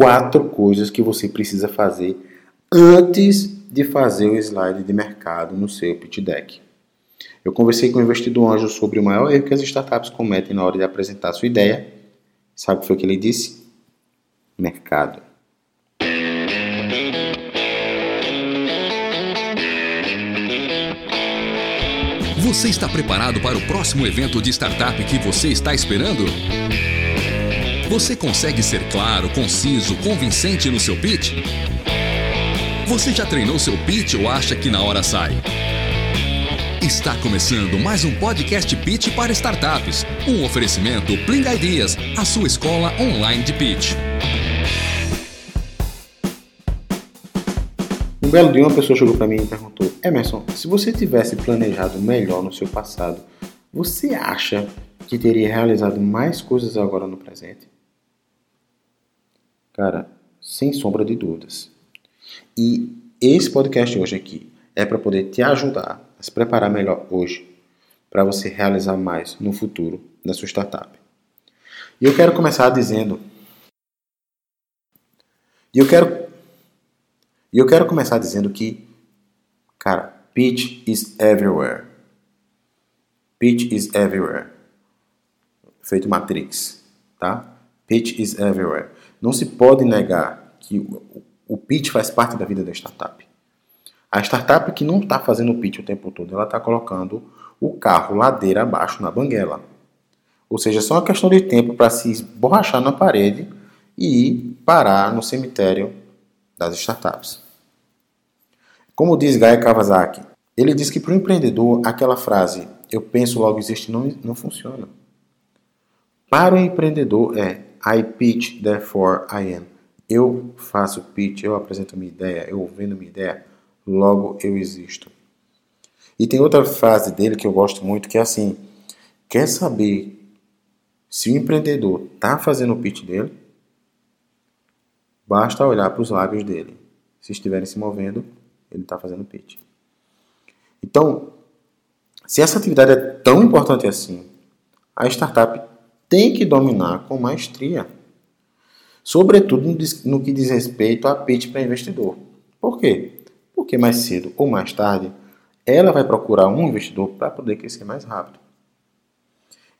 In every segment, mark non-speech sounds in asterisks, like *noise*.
quatro coisas que você precisa fazer antes de fazer o slide de mercado no seu pitch deck. Eu conversei com o investidor anjo sobre o maior erro que as startups cometem na hora de apresentar sua ideia. Sabe o que foi que ele disse? Mercado. Você está preparado para o próximo evento de startup que você está esperando? Você consegue ser claro, conciso, convincente no seu pitch? Você já treinou seu pitch ou acha que na hora sai? Está começando mais um podcast Pitch para startups. Um oferecimento Pling Ideas, a sua escola online de pitch. Um belo dia uma pessoa chegou para mim e perguntou: Emerson, se você tivesse planejado melhor no seu passado, você acha que teria realizado mais coisas agora no presente? Cara, sem sombra de dúvidas. E esse podcast hoje aqui é para poder te ajudar a se preparar melhor hoje para você realizar mais no futuro da sua startup. E eu quero começar dizendo e eu quero e eu quero começar dizendo que cara, pitch is everywhere. Pitch is everywhere. Feito Matrix, tá? Pitch is everywhere. Não se pode negar que o pitch faz parte da vida da startup. A startup que não está fazendo pitch o tempo todo, ela está colocando o carro ladeira abaixo na banguela. Ou seja, é só uma questão de tempo para se esborrachar na parede e parar no cemitério das startups. Como diz Guy Kawasaki, ele diz que para o empreendedor aquela frase eu penso logo existe não, não funciona. Para o empreendedor é I pitch, therefore I am. Eu faço pitch, eu apresento minha ideia, eu vendo minha ideia, logo eu existo. E tem outra frase dele que eu gosto muito que é assim: quer saber se o empreendedor está fazendo o pitch dele? Basta olhar para os lábios dele. Se estiverem se movendo, ele está fazendo pitch. Então, se essa atividade é tão importante assim, a startup tem que dominar com maestria sobretudo no que diz respeito a pitch para investidor. Por quê? Porque mais cedo ou mais tarde ela vai procurar um investidor para poder crescer mais rápido.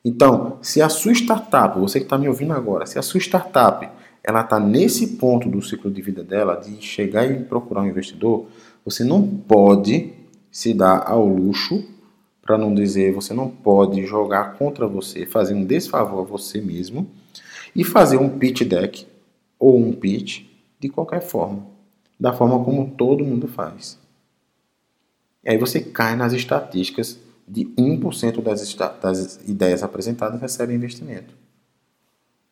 Então, se a sua startup, você que está me ouvindo agora, se a sua startup ela está nesse ponto do ciclo de vida dela, de chegar e procurar um investidor, você não pode se dar ao luxo, para não dizer, você não pode jogar contra você, fazer um desfavor a você mesmo e fazer um pitch deck ou um pitch de qualquer forma, da forma como todo mundo faz. E aí você cai nas estatísticas de 1% das, das ideias apresentadas recebem investimento.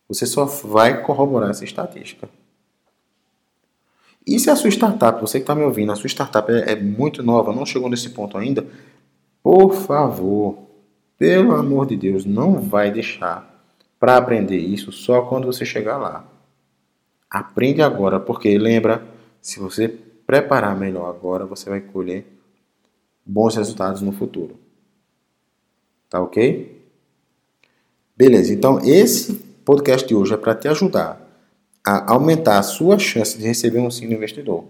Você só vai corroborar essa estatística. E se a sua startup, você que está me ouvindo, a sua startup é, é muito nova, não chegou nesse ponto ainda, por favor, pelo amor de Deus, não vai deixar para aprender isso só quando você chegar lá. Aprende agora, porque lembra, se você preparar melhor agora, você vai colher bons resultados no futuro. Tá ok? Beleza, então esse podcast de hoje é para te ajudar a aumentar a sua chance de receber um sim do investidor,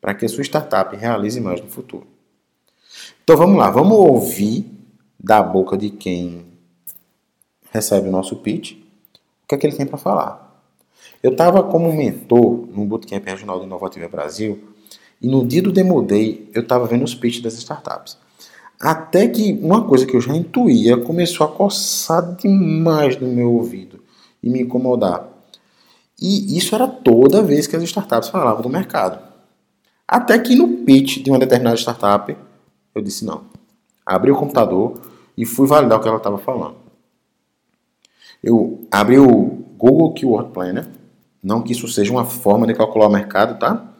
para que a sua startup realize mais no futuro. Então vamos lá, vamos ouvir da boca de quem recebe o nosso pitch o que é que ele tem para falar. Eu estava como mentor no Bootcamp Regional do Inovativa Brasil e no dia do Demo Day eu estava vendo os pitches das startups. Até que uma coisa que eu já intuía começou a coçar demais no meu ouvido e me incomodar. E isso era toda vez que as startups falavam do mercado. Até que no pitch de uma determinada startup eu disse não. Abri o computador e fui validar o que ela estava falando. Eu abri o Google Keyword Planner não que isso seja uma forma de calcular o mercado, tá?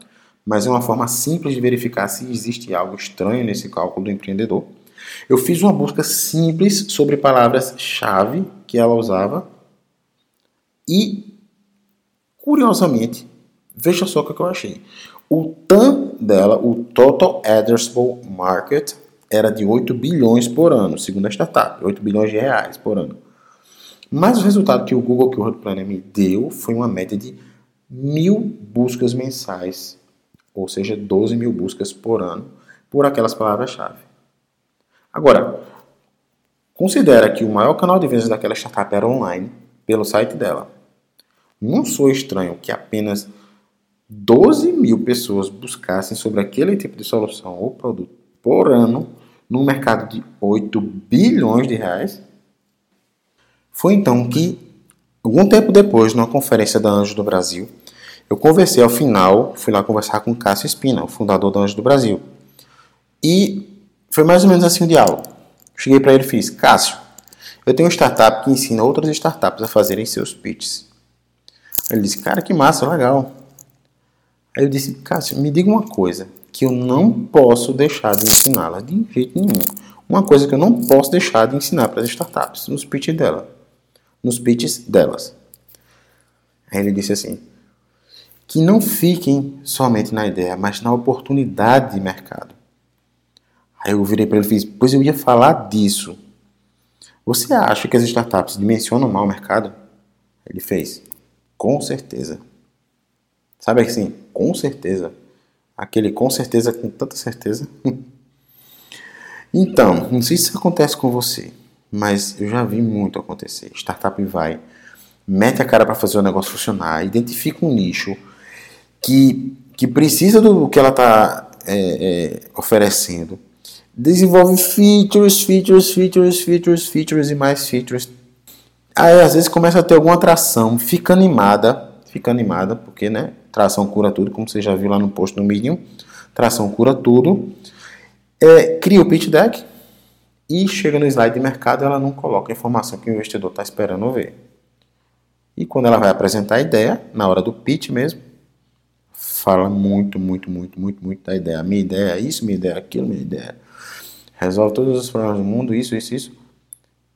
Mas é uma forma simples de verificar se existe algo estranho nesse cálculo do empreendedor. Eu fiz uma busca simples sobre palavras-chave que ela usava e, curiosamente, veja só o que eu achei. O TAM dela, o Total Addressable Market, era de 8 bilhões por ano, segundo a startup, 8 bilhões de reais por ano. Mas o resultado que o Google Keyword Planner me deu foi uma média de mil buscas mensais, ou seja, 12 mil buscas por ano, por aquelas palavras-chave. Agora, considera que o maior canal de vendas daquela startup era online, pelo site dela. Não sou estranho que apenas 12 mil pessoas buscassem sobre aquele tipo de solução ou produto por ano, num mercado de 8 bilhões de reais. Foi então que Algum tempo depois, numa conferência da Anjo do Brasil, eu conversei ao final, fui lá conversar com Cássio Espina, o fundador da Anjo do Brasil. E foi mais ou menos assim o diálogo. Cheguei para ele e fiz: Cássio, eu tenho uma startup que ensina outras startups a fazerem seus pitches. Ele disse: Cara, que massa, legal. Aí eu disse: Cássio, me diga uma coisa que eu não posso deixar de ensiná-la de jeito nenhum. Uma coisa que eu não posso deixar de ensinar para as startups nos pitches dela nos pitches delas. Aí ele disse assim: que não fiquem somente na ideia, mas na oportunidade de mercado. Aí eu virei para ele e fiz: pois eu ia falar disso. Você acha que as startups dimensionam mal o mercado? Ele fez: com certeza. Sabe assim? Com certeza. Aquele com certeza, com tanta certeza. *laughs* então, não sei se isso acontece com você mas eu já vi muito acontecer. Startup vai, mete a cara para fazer o negócio funcionar, identifica um nicho que, que precisa do que ela está é, é, oferecendo, desenvolve features, features, features, features, features e mais features. Aí às vezes começa a ter alguma atração, fica animada, fica animada, porque né, tração cura tudo, como você já viu lá no post no Medium, tração cura tudo. É, cria o pitch deck, e chega no slide de mercado, ela não coloca a informação que o investidor está esperando ver. E quando ela vai apresentar a ideia, na hora do pitch mesmo, fala muito, muito, muito, muito, muito da ideia. Minha ideia é isso, minha ideia é aquilo, minha ideia. Resolve todos os problemas do mundo, isso, isso, isso.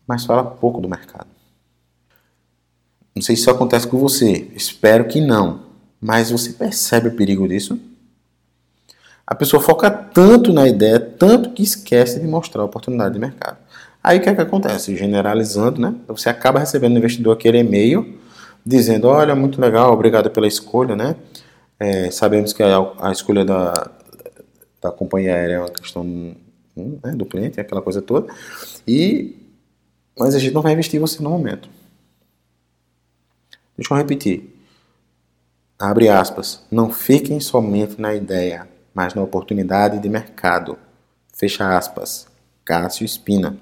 Mas fala pouco do mercado. Não sei se isso acontece com você. Espero que não. Mas você percebe o perigo disso? A pessoa foca tanto na ideia, tanto que esquece de mostrar a oportunidade de mercado. Aí o que é que acontece? Generalizando, né? Você acaba recebendo do investidor aquele e-mail dizendo, olha, muito legal, obrigado pela escolha, né? É, sabemos que a, a, escolha da, da companhia aérea é uma questão hum, né, do cliente, aquela coisa toda. E, mas a gente não vai investir em você no momento. Deixa eu repetir. Abre aspas. Não fiquem somente na ideia mas na oportunidade de mercado. Fecha aspas. Cássio Espina.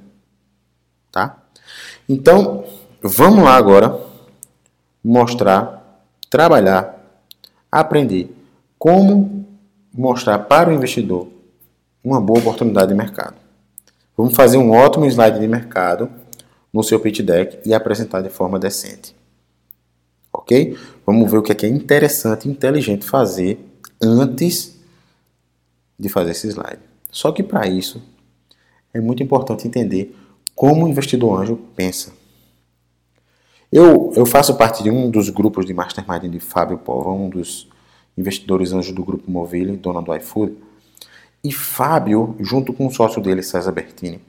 Tá? Então, vamos lá agora mostrar, trabalhar, aprender como mostrar para o investidor uma boa oportunidade de mercado. Vamos fazer um ótimo slide de mercado no seu pitch deck e apresentar de forma decente. Ok? Vamos ver o que é, interessante e inteligente fazer antes de fazer esse slide. Só que para isso é muito importante entender como o investidor anjo pensa. Eu, eu faço parte de um dos grupos de mastermind de Fábio Pova, um dos investidores anjos do grupo Movile, dono do iFood. E Fábio, junto com o sócio dele, César Bertini,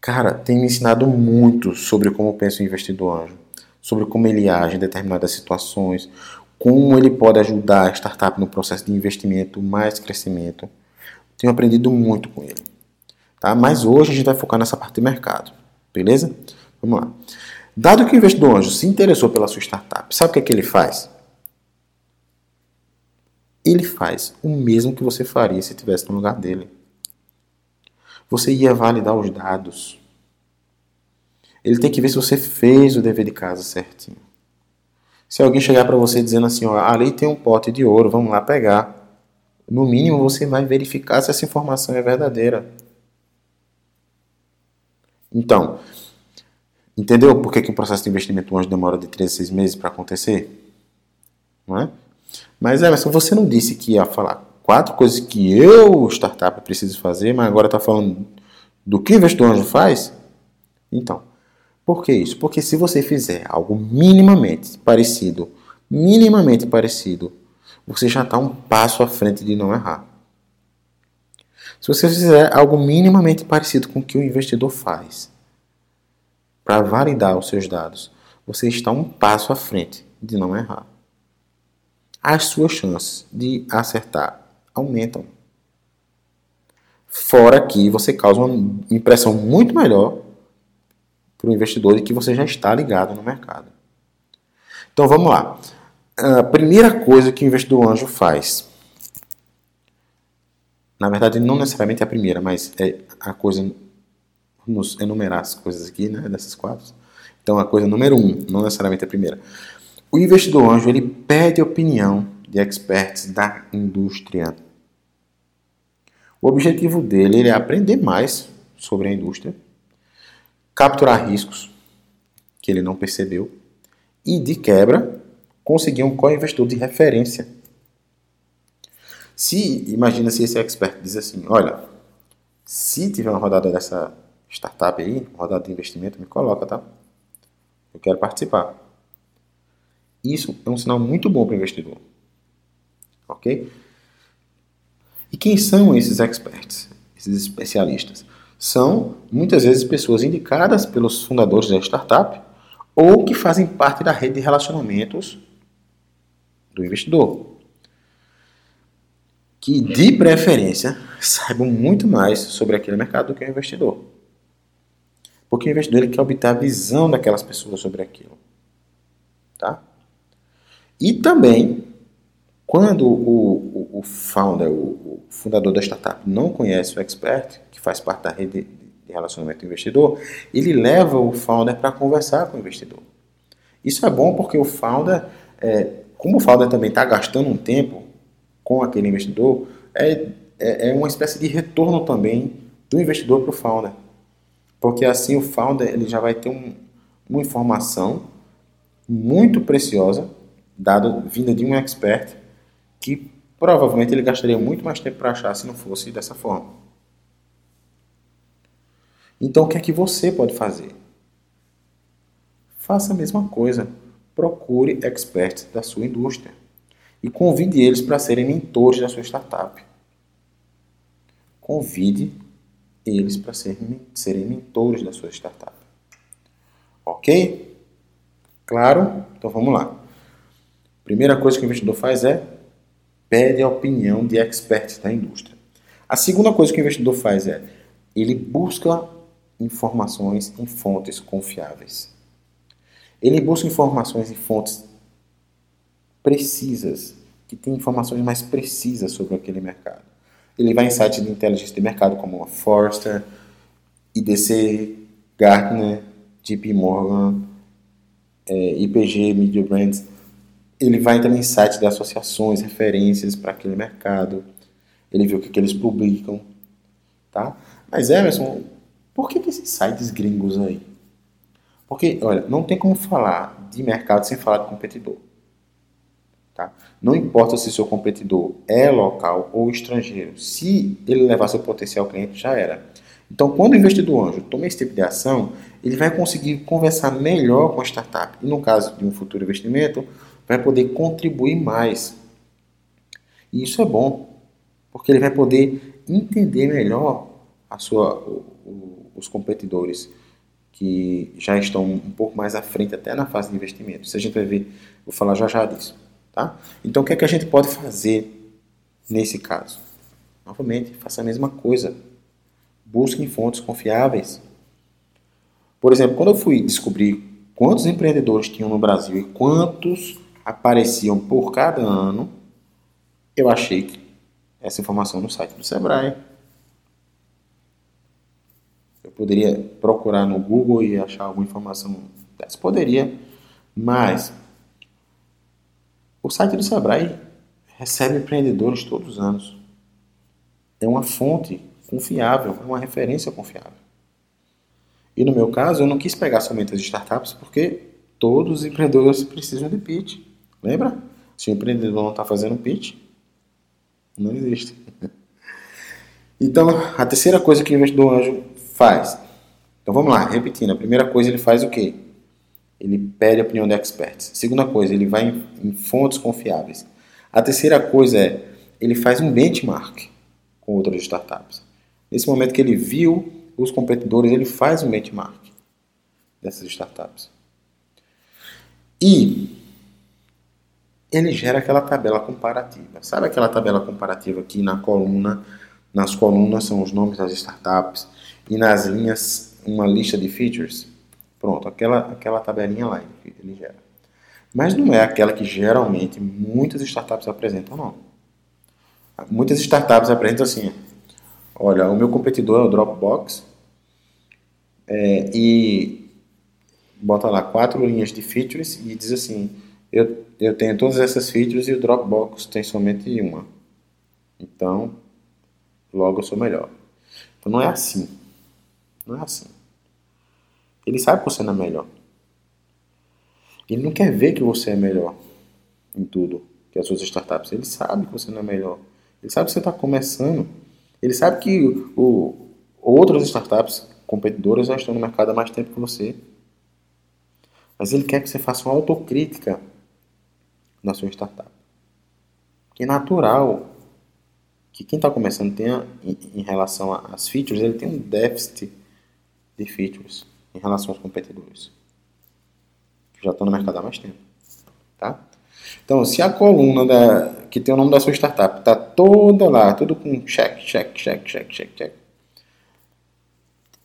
cara, tem me ensinado muito sobre como pensa o investidor anjo, sobre como ele age em determinadas situações, como ele pode ajudar a startup no processo de investimento, mais crescimento. Tenho aprendido muito com ele. Tá? Mas hoje a gente vai focar nessa parte de mercado. Beleza? Vamos lá. Dado que o investidor anjo se interessou pela sua startup, sabe o que, é que ele faz? Ele faz o mesmo que você faria se estivesse no lugar dele. Você ia validar os dados. Ele tem que ver se você fez o dever de casa certinho. Se alguém chegar para você dizendo assim, ó, ali tem um pote de ouro, vamos lá pegar no mínimo você vai verificar se essa informação é verdadeira. Então, entendeu por que, que o processo de investimento anjo demora de 3 a 6 meses para acontecer? Não é? Mas mas você não disse que ia falar quatro coisas que eu, startup, preciso fazer, mas agora está falando do que o investidor anjo faz? Então, por que isso? Porque se você fizer algo minimamente parecido, minimamente parecido você já está um passo à frente de não errar. Se você fizer algo minimamente parecido com o que o investidor faz para validar os seus dados, você está um passo à frente de não errar. as suas chances de acertar aumentam. Fora que você causa uma impressão muito melhor para o investidor de que você já está ligado no mercado. Então vamos lá. A primeira coisa que o investidor anjo faz, na verdade não necessariamente é a primeira, mas é a coisa, vamos enumerar as coisas aqui, né, dessas quatro. Então a coisa número um, não necessariamente a primeira. O investidor anjo ele pede opinião de experts da indústria. O objetivo dele é aprender mais sobre a indústria, capturar riscos que ele não percebeu e, de quebra, conseguir um co-investidor de referência. Se, imagina se esse expert diz assim, olha, se tiver uma rodada dessa startup aí, rodada de investimento, me coloca, tá? Eu quero participar. Isso é um sinal muito bom para o investidor. Ok? E quem são esses experts, esses especialistas? São muitas vezes pessoas indicadas pelos fundadores da startup ou que fazem parte da rede de relacionamentos do investidor. Que de preferência *laughs* saibam muito mais sobre aquele mercado do que o investidor. Porque o investidor ele quer obter a visão daquelas pessoas sobre aquilo. Tá? E também quando o, o, o founder, o, o, fundador da startup, não conhece o expert, que faz parte da rede de relacionamento do investidor, ele leva o founder para conversar com o investidor. Isso é bom porque o founder, é, como o founder também está gastando um tempo com aquele investidor, é, é, é uma espécie de retorno também do investidor para o founder. Porque assim o founder ele já vai ter um, uma informação muito preciosa, dada vinda de um expert, que provavelmente ele gastaria muito mais tempo para achar se não fosse dessa forma. Então, o que é que você pode fazer? Faça a mesma coisa. Procure experts da sua indústria e convide eles para serem mentores da sua startup. Convide eles para serem, serem mentores da sua startup. Ok? Claro? Então vamos lá. Primeira coisa que o investidor faz é pede a opinião de experts da indústria. A segunda coisa que o investidor faz é ele busca informações em fontes confiáveis. Ele busca informações em fontes precisas, que tem informações mais precisas sobre aquele mercado. Ele vai em sites de inteligência de mercado como a Forrester, IDC, Gartner, JP Morgan, é, IPG, Media Brands ele vai entrar em sites de associações, referências para aquele mercado, ele vê o que, que eles publicam, tá? Mas Emerson, por que, que esses sites gringos aí? Porque, olha, não tem como falar de mercado sem falar de competidor. Tá? Não importa se seu competidor é local ou estrangeiro, se ele levar seu potencial cliente, já era. Então, quando o investidor anjo toma esse tipo de ação, ele vai conseguir conversar melhor com a startup. E no caso de um futuro investimento, vai poder contribuir mais. E isso é bom, porque ele vai poder entender melhor a sua, o, os competidores que já estão um pouco mais à frente, até na fase de investimento. Isso a gente vai ver, vou falar já já disso. Tá? Então, o que é que a gente pode fazer nesse caso? Novamente, faça a mesma coisa. Busque em fontes confiáveis. Por exemplo, quando eu fui descobrir quantos empreendedores tinham no Brasil e quantos apareciam por cada ano, eu achei essa informação no site do Sebrae. Eu poderia procurar no Google e achar alguma informação dessa. Poderia, mas o site do Sebrae recebe empreendedores todos os anos. É uma fonte confiável, é uma referência confiável. E no meu caso, eu não quis pegar somente as startups porque todos os empreendedores precisam de pitch. Lembra? Se o empreendedor não está fazendo pitch, não existe. Então, a terceira coisa que o investidor anjo faz. Então vamos lá, repetindo. A primeira coisa ele faz o quê? Ele pede a opinião de experts. A segunda coisa, ele vai em, em fontes confiáveis. A terceira coisa é, ele faz um benchmark com outras startups. Nesse momento que ele viu os competidores, ele faz um benchmark dessas startups. E ele gera aquela tabela comparativa. Sabe aquela tabela comparativa aqui na coluna? Nas colunas são os nomes das startups e nas linhas uma lista de features. Pronto, aquela, aquela tabelinha lá ele gera. Mas não é aquela que geralmente muitas startups apresentam, não. Muitas startups apresentam assim: olha, o meu competidor é o Dropbox é, e bota lá quatro linhas de features e diz assim: eu, eu tenho todas essas features e o Dropbox tem somente uma. Então, logo eu sou melhor. Então não é assim. Não é assim. Ele sabe que você não é melhor. Ele não quer ver que você é melhor em tudo que as suas startups. Ele sabe que você não é melhor. Ele sabe que você está começando. Ele sabe que o, outras startups competidoras já estão no mercado há mais tempo que você. Mas ele quer que você faça uma autocrítica na sua startup. É natural que quem está começando tenha, em relação às features, ele tem um déficit de features em relação aos competidores. Que já estão no mercado há mais tempo. Tá? Então, se a coluna da, que tem o nome da sua startup está toda lá, tudo com check, check, check, check, check, check,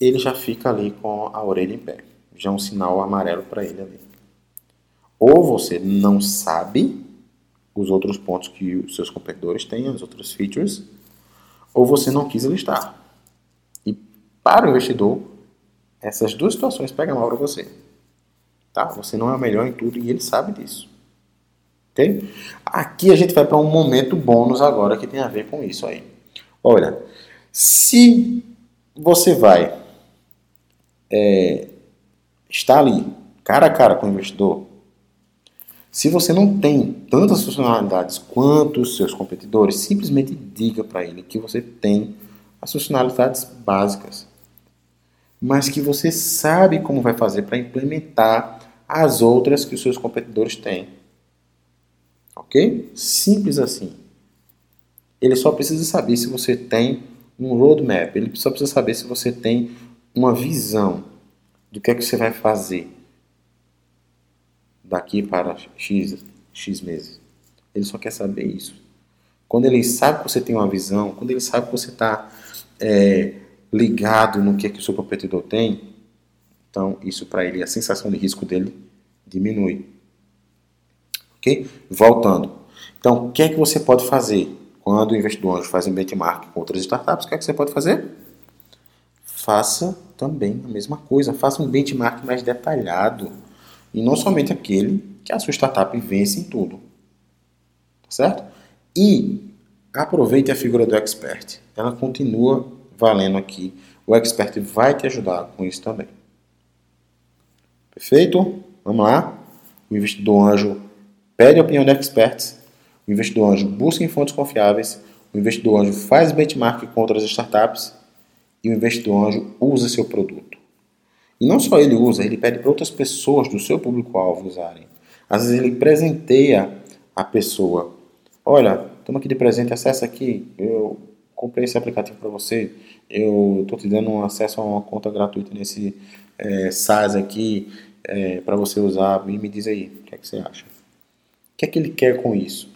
ele já fica ali com a orelha em pé. Já é um sinal amarelo para ele ali. Ou você não sabe os outros pontos que os seus competidores têm, as outras features, ou você não quis listar. E para o investidor, essas duas situações pegam mal para você. Tá? Você não é o melhor em tudo e ele sabe disso. Ok? Aqui a gente vai para um momento bônus agora que tem a ver com isso aí. Olha, se você vai é, estar ali cara a cara com o investidor, se você não tem tantas funcionalidades quanto os seus competidores, simplesmente diga para ele que você tem as funcionalidades básicas, mas que você sabe como vai fazer para implementar as outras que os seus competidores têm. Ok? Simples assim. Ele só precisa saber se você tem um roadmap, ele só precisa saber se você tem uma visão do que é que você vai fazer daqui para X, X meses. Ele só quer saber isso. Quando ele sabe que você tem uma visão, quando ele sabe que você está é, ligado no que, é que o seu competidor tem, então isso para ele, a sensação de risco dele diminui. Ok? Voltando. Então, o que é que você pode fazer quando o investidor anjo faz um benchmark com outras startups? O que é que você pode fazer? Faça também a mesma coisa. Faça um benchmark mais detalhado e não somente aquele que a sua startup vence em tudo. Tá certo? E aproveite a figura do expert. Ela continua valendo aqui. O expert vai te ajudar com isso também. Perfeito? Vamos lá. O investidor anjo pede a opinião de experts. O investidor anjo busca em fontes confiáveis. O investidor anjo faz benchmark com outras startups. E o investidor anjo usa seu produto. E não só ele usa, ele pede para outras pessoas do seu público-alvo usarem. Às vezes ele presenteia a pessoa. Olha, toma aqui de presente, acessa aqui. Eu comprei esse aplicativo para você. Eu estou te dando um acesso a uma conta gratuita nesse é, SaaS aqui é, para você usar. E me diz aí, o que é que você acha? O que é que ele quer com isso?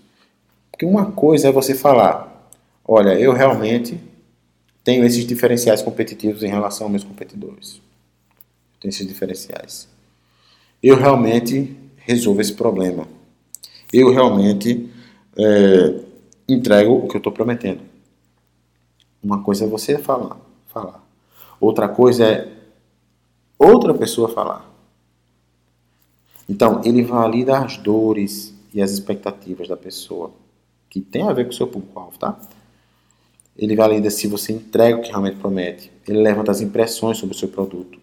Porque uma coisa é você falar, olha, eu realmente tenho esses diferenciais competitivos em relação aos meus competidores tem esses diferenciais. Eu realmente resolvo esse problema. Eu realmente é, entrego o que eu estou prometendo. Uma coisa é você falar, falar. Outra coisa é outra pessoa falar. Então, ele valida as dores e as expectativas da pessoa, que tem a ver com o seu público-alvo, tá? Ele valida se você entrega o que realmente promete. Ele levanta as impressões sobre o seu produto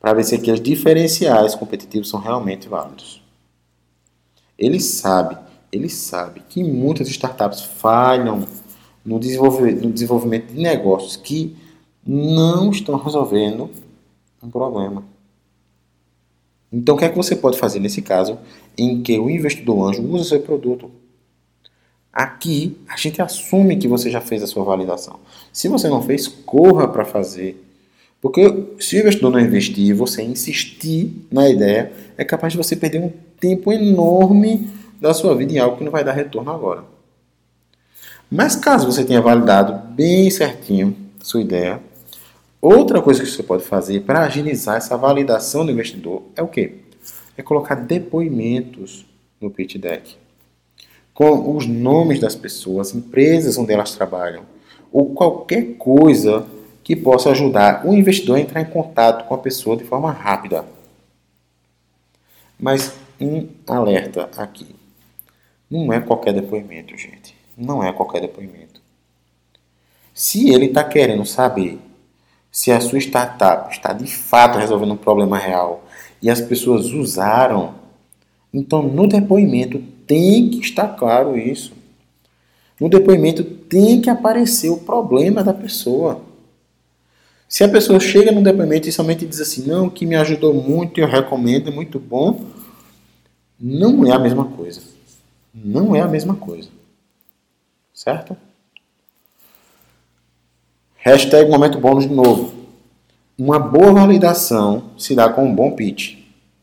para ver se aqueles diferenciais competitivos são realmente válidos. Ele sabe, ele sabe que muitas startups falham no desenvolvimento, no desenvolvimento de negócios que não estão resolvendo um problema. Então, o que é que você pode fazer nesse caso em que o investidor anjo usa seu produto? Aqui, a gente assume que você já fez a sua validação. Se você não fez, corra para fazer porque se o investidor não investir você insistir na ideia, é capaz de você perder um tempo enorme da sua vida em algo que não vai dar retorno agora. Mas caso você tenha validado bem certinho sua ideia, outra coisa que você pode fazer para agilizar essa validação do investidor é o quê? É colocar depoimentos no pitch deck com os nomes das pessoas, empresas onde elas trabalham, ou qualquer coisa que possa ajudar o investidor a entrar em contato com a pessoa de forma rápida. Mas um alerta aqui. Não é qualquer depoimento, gente. Não é qualquer depoimento. Se ele está querendo saber se a sua startup está de fato resolvendo um problema real e as pessoas usaram, então no depoimento tem que estar claro isso. No depoimento tem que aparecer o problema da pessoa. Se a pessoa chega no depoimento e somente diz assim, não, que me ajudou muito, eu recomendo, é muito bom, não é a mesma coisa. Não é a mesma coisa. Certo? Hashtag momento bônus de novo. Uma boa validação se dá com um bom pitch.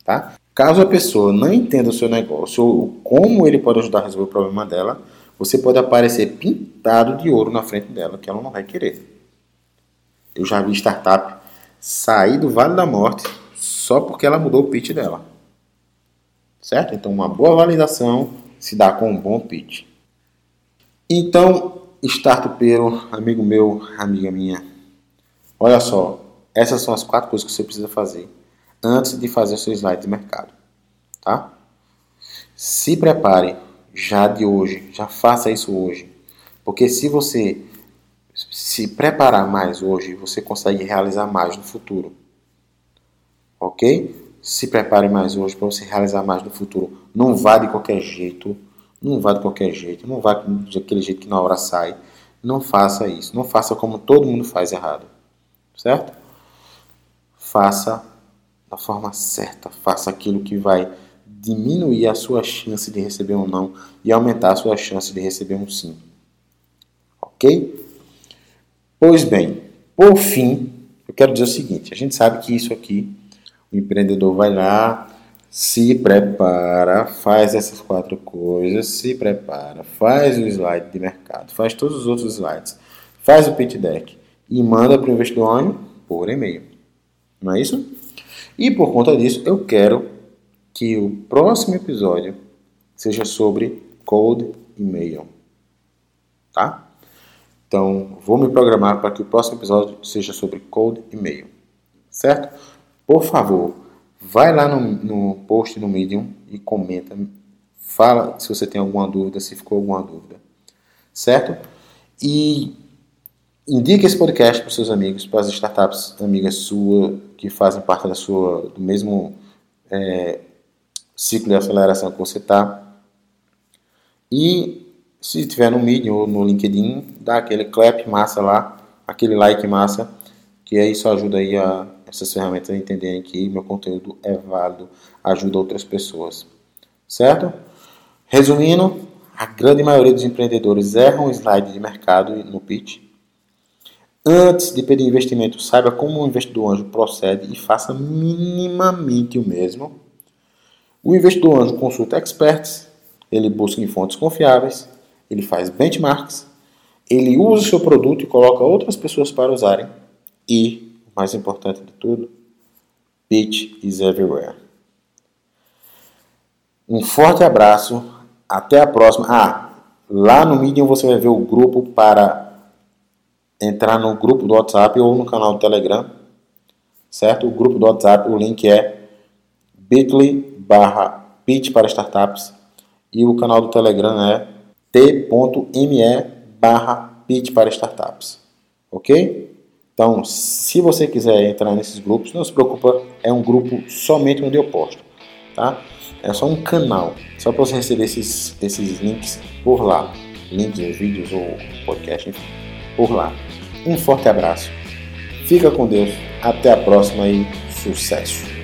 Tá? Caso a pessoa não entenda o seu negócio ou como ele pode ajudar a resolver o problema dela, você pode aparecer pintado de ouro na frente dela, que ela não vai querer. Eu já vi startup sair do Vale da Morte só porque ela mudou o pitch dela. Certo? Então, uma boa validação se dá com um bom pitch. Então, startupeiro, amigo meu, amiga minha, olha só, essas são as quatro coisas que você precisa fazer antes de fazer o seu slide de mercado, tá? Se prepare já de hoje, já faça isso hoje, porque se você se preparar mais hoje, você consegue realizar mais no futuro, ok? Se prepare mais hoje para você realizar mais no futuro. Não vá de qualquer jeito, não vá de qualquer jeito, não vá daquele jeito que na hora sai. Não faça isso. Não faça como todo mundo faz errado. Certo? Faça da forma certa. Faça aquilo que vai diminuir a sua chance de receber um não e aumentar a sua chance de receber um sim. Ok? Pois bem, por fim, eu quero dizer o seguinte: a gente sabe que isso aqui, o empreendedor vai lá, se prepara, faz essas quatro coisas, se prepara, faz o slide de mercado, faz todos os outros slides, faz o pitch deck e manda para o investidor por e-mail. Não é isso? E por conta disso, eu quero que o próximo episódio seja sobre cold e-mail. Tá? Então, vou me programar para que o próximo episódio seja sobre cold e-mail. Certo? Por favor, vai lá no, no post no Medium e comenta. Fala se você tem alguma dúvida, se ficou alguma dúvida. Certo? E indique esse podcast para os seus amigos, para as startups amigas suas que fazem parte da sua, do mesmo é, ciclo de aceleração que você está. E se tiver no Medium ou no LinkedIn, dá aquele clap massa lá, aquele like massa, que aí isso ajuda aí a essas ferramentas a entenderem que meu conteúdo é válido, ajuda outras pessoas. Certo? Resumindo, a grande maioria dos empreendedores erram o slide de mercado no pitch Antes de pedir investimento, saiba como o investidor anjo procede e faça minimamente o mesmo. O investidor anjo consulta experts, ele busca em fontes confiáveis, ele faz benchmarks, ele usa o seu produto e coloca outras pessoas para usarem. E, o mais importante de tudo, pitch is everywhere. Um forte abraço, até a próxima. Ah, lá no Medium você vai ver o grupo para entrar no grupo do WhatsApp ou no canal do Telegram, certo? O grupo do WhatsApp, o link é bit.ly barra pitch para startups e o canal do Telegram é t.me barra pitch para startups, ok? Então, se você quiser entrar nesses grupos, não se preocupa, é um grupo somente onde eu posto, tá? É só um canal, só para você receber esses, esses links por lá, links vídeos ou podcast, enfim, por lá. Um forte abraço. Fica com Deus. Até a próxima e sucesso.